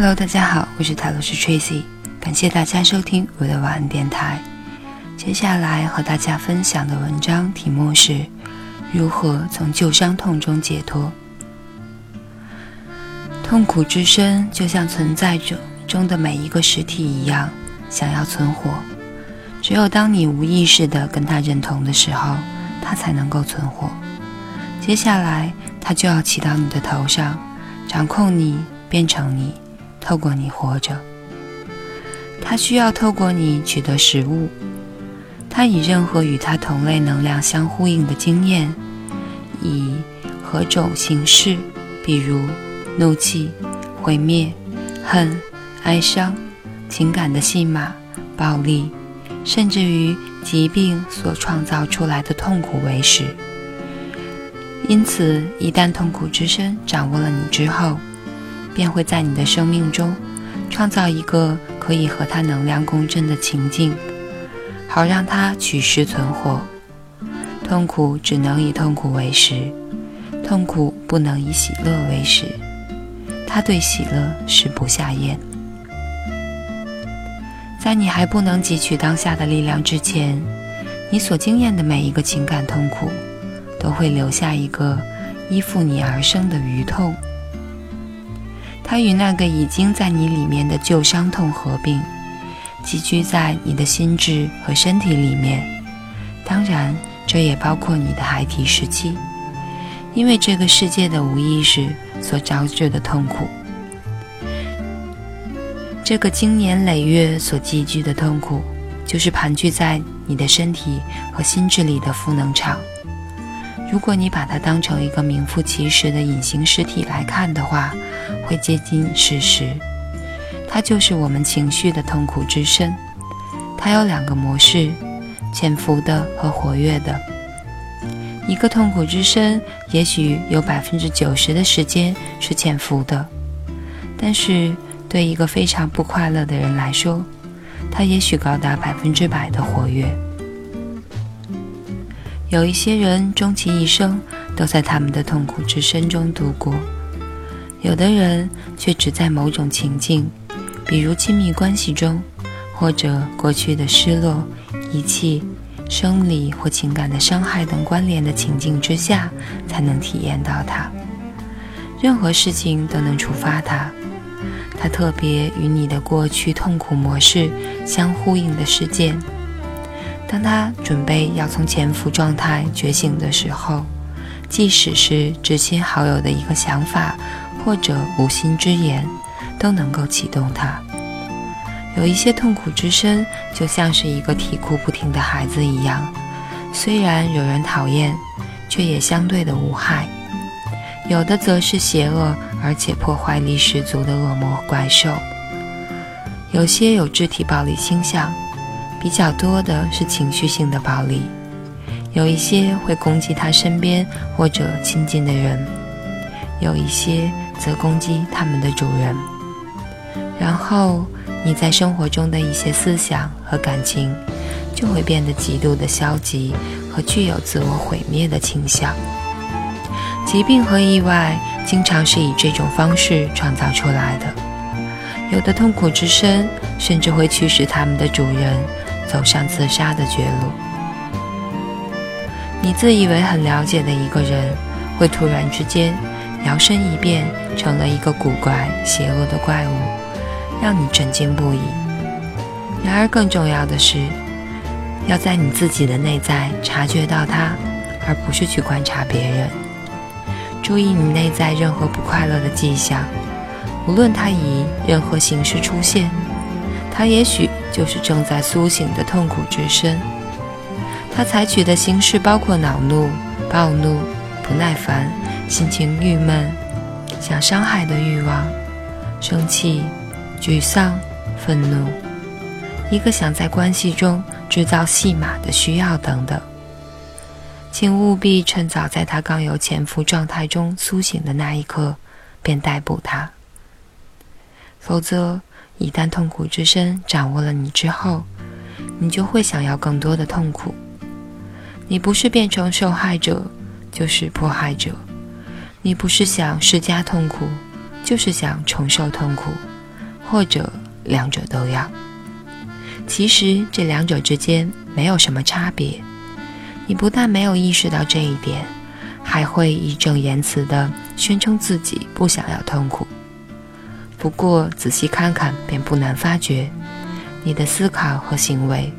Hello，大家好，我是塔罗师 Tracy，感谢大家收听我的晚安电台。接下来和大家分享的文章题目是：如何从旧伤痛中解脱。痛苦之身就像存在着中的每一个实体一样，想要存活，只有当你无意识的跟它认同的时候，它才能够存活。接下来，它就要骑到你的头上，掌控你，变成你。透过你活着，它需要透过你取得食物。它以任何与它同类能量相呼应的经验，以何种形式，比如怒气、毁灭、恨、哀伤、情感的戏码、暴力，甚至于疾病所创造出来的痛苦为食。因此，一旦痛苦之身掌握了你之后，便会在你的生命中创造一个可以和它能量共振的情境，好让它取食存活。痛苦只能以痛苦为食，痛苦不能以喜乐为食。它对喜乐食不下咽。在你还不能汲取当下的力量之前，你所经验的每一个情感痛苦，都会留下一个依附你而生的余痛。它与那个已经在你里面的旧伤痛合并，寄居在你的心智和身体里面。当然，这也包括你的孩提时期，因为这个世界的无意识所招致的痛苦。这个经年累月所积聚的痛苦，就是盘踞在你的身体和心智里的负能场。如果你把它当成一个名副其实的隐形实体来看的话，会接近事实。它就是我们情绪的痛苦之身。它有两个模式：潜伏的和活跃的。一个痛苦之身，也许有百分之九十的时间是潜伏的，但是对一个非常不快乐的人来说，它也许高达百分之百的活跃。有一些人终其一生都在他们的痛苦之身中度过，有的人却只在某种情境，比如亲密关系中，或者过去的失落、遗弃、生理或情感的伤害等关联的情境之下，才能体验到它。任何事情都能触发它，它特别与你的过去痛苦模式相呼应的事件。当他准备要从潜伏状态觉醒的时候，即使是至亲好友的一个想法或者无心之言，都能够启动他。有一些痛苦之身，就像是一个啼哭不停的孩子一样，虽然惹人讨厌，却也相对的无害。有的则是邪恶而且破坏力十足的恶魔怪兽。有些有肢体暴力倾向。比较多的是情绪性的暴力，有一些会攻击他身边或者亲近的人，有一些则攻击他们的主人。然后你在生活中的一些思想和感情就会变得极度的消极和具有自我毁灭的倾向。疾病和意外经常是以这种方式创造出来的，有的痛苦之深甚至会驱使他们的主人。走上自杀的绝路。你自以为很了解的一个人，会突然之间摇身一变成了一个古怪、邪恶的怪物，让你震惊不已。然而，更重要的是，要在你自己的内在察觉到它，而不是去观察别人。注意你内在任何不快乐的迹象，无论它以任何形式出现。它也许就是正在苏醒的痛苦之身。它采取的形式包括恼怒、暴怒、不耐烦、心情郁闷、想伤害的欲望、生气、沮丧、愤怒，一个想在关系中制造戏码的需要等等。请务必趁早在他刚有潜伏状态中苏醒的那一刻，便逮捕他，否则。一旦痛苦之身掌握了你之后，你就会想要更多的痛苦。你不是变成受害者，就是迫害者；你不是想施加痛苦，就是想承受痛苦。或者两者都要。其实这两者之间没有什么差别。你不但没有意识到这一点，还会义正言辞地宣称自己不想要痛苦。不过仔细看看，便不难发觉，你的思考和行为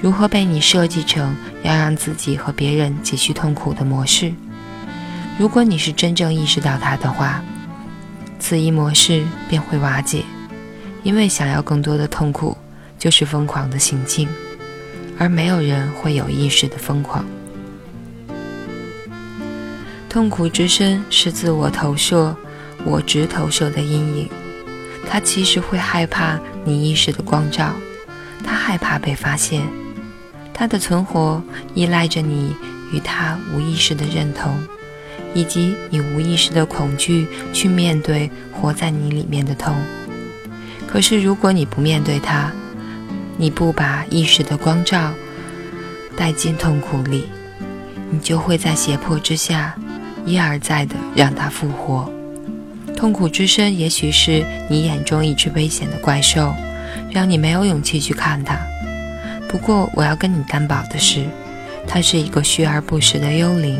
如何被你设计成要让自己和别人继续痛苦的模式。如果你是真正意识到它的话，此一模式便会瓦解，因为想要更多的痛苦就是疯狂的行径。而没有人会有意识的疯狂。痛苦之身是自我投射、我执投射的阴影。它其实会害怕你意识的光照，它害怕被发现。它的存活依赖着你与它无意识的认同，以及你无意识的恐惧去面对活在你里面的痛。可是如果你不面对它，你不把意识的光照带进痛苦里，你就会在胁迫之下一而再的让它复活。痛苦之身也许是你眼中一只危险的怪兽，让你没有勇气去看它。不过我要跟你担保的是，它是一个虚而不实的幽灵，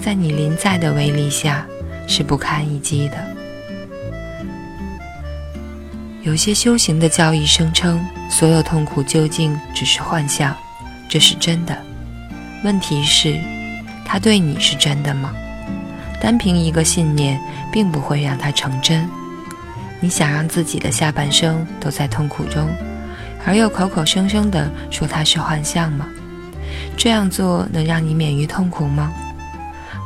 在你临在的威力下是不堪一击的。有些修行的教义声称，所有痛苦究竟只是幻象，这是真的。问题是，它对你是真的吗？单凭一个信念，并不会让它成真。你想让自己的下半生都在痛苦中，而又口口声声地说它是幻象吗？这样做能让你免于痛苦吗？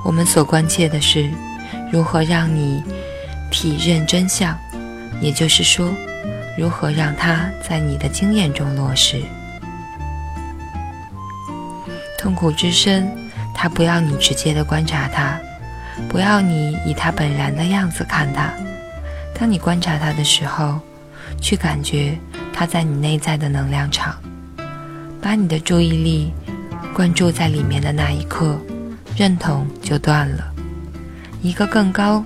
我们所关切的是，如何让你体认真相。也就是说，如何让它在你的经验中落实？痛苦之深，它不要你直接的观察它，不要你以它本然的样子看它。当你观察它的时候，去感觉它在你内在的能量场，把你的注意力关注在里面的那一刻，认同就断了。一个更高，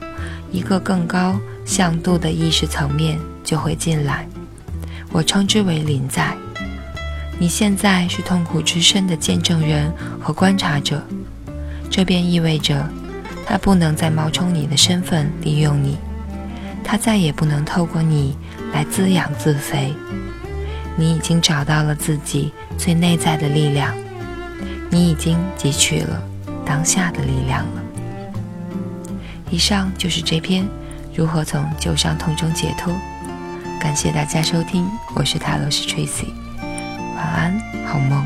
一个更高。向度的意识层面就会进来，我称之为临在。你现在是痛苦之身的见证人和观察者，这便意味着他不能再冒充你的身份利用你，他再也不能透过你来滋养自肥。你已经找到了自己最内在的力量，你已经汲取了当下的力量了。以上就是这篇。如何从旧伤痛中解脱？感谢大家收听，我是塔罗斯 Tracy，晚安，好梦。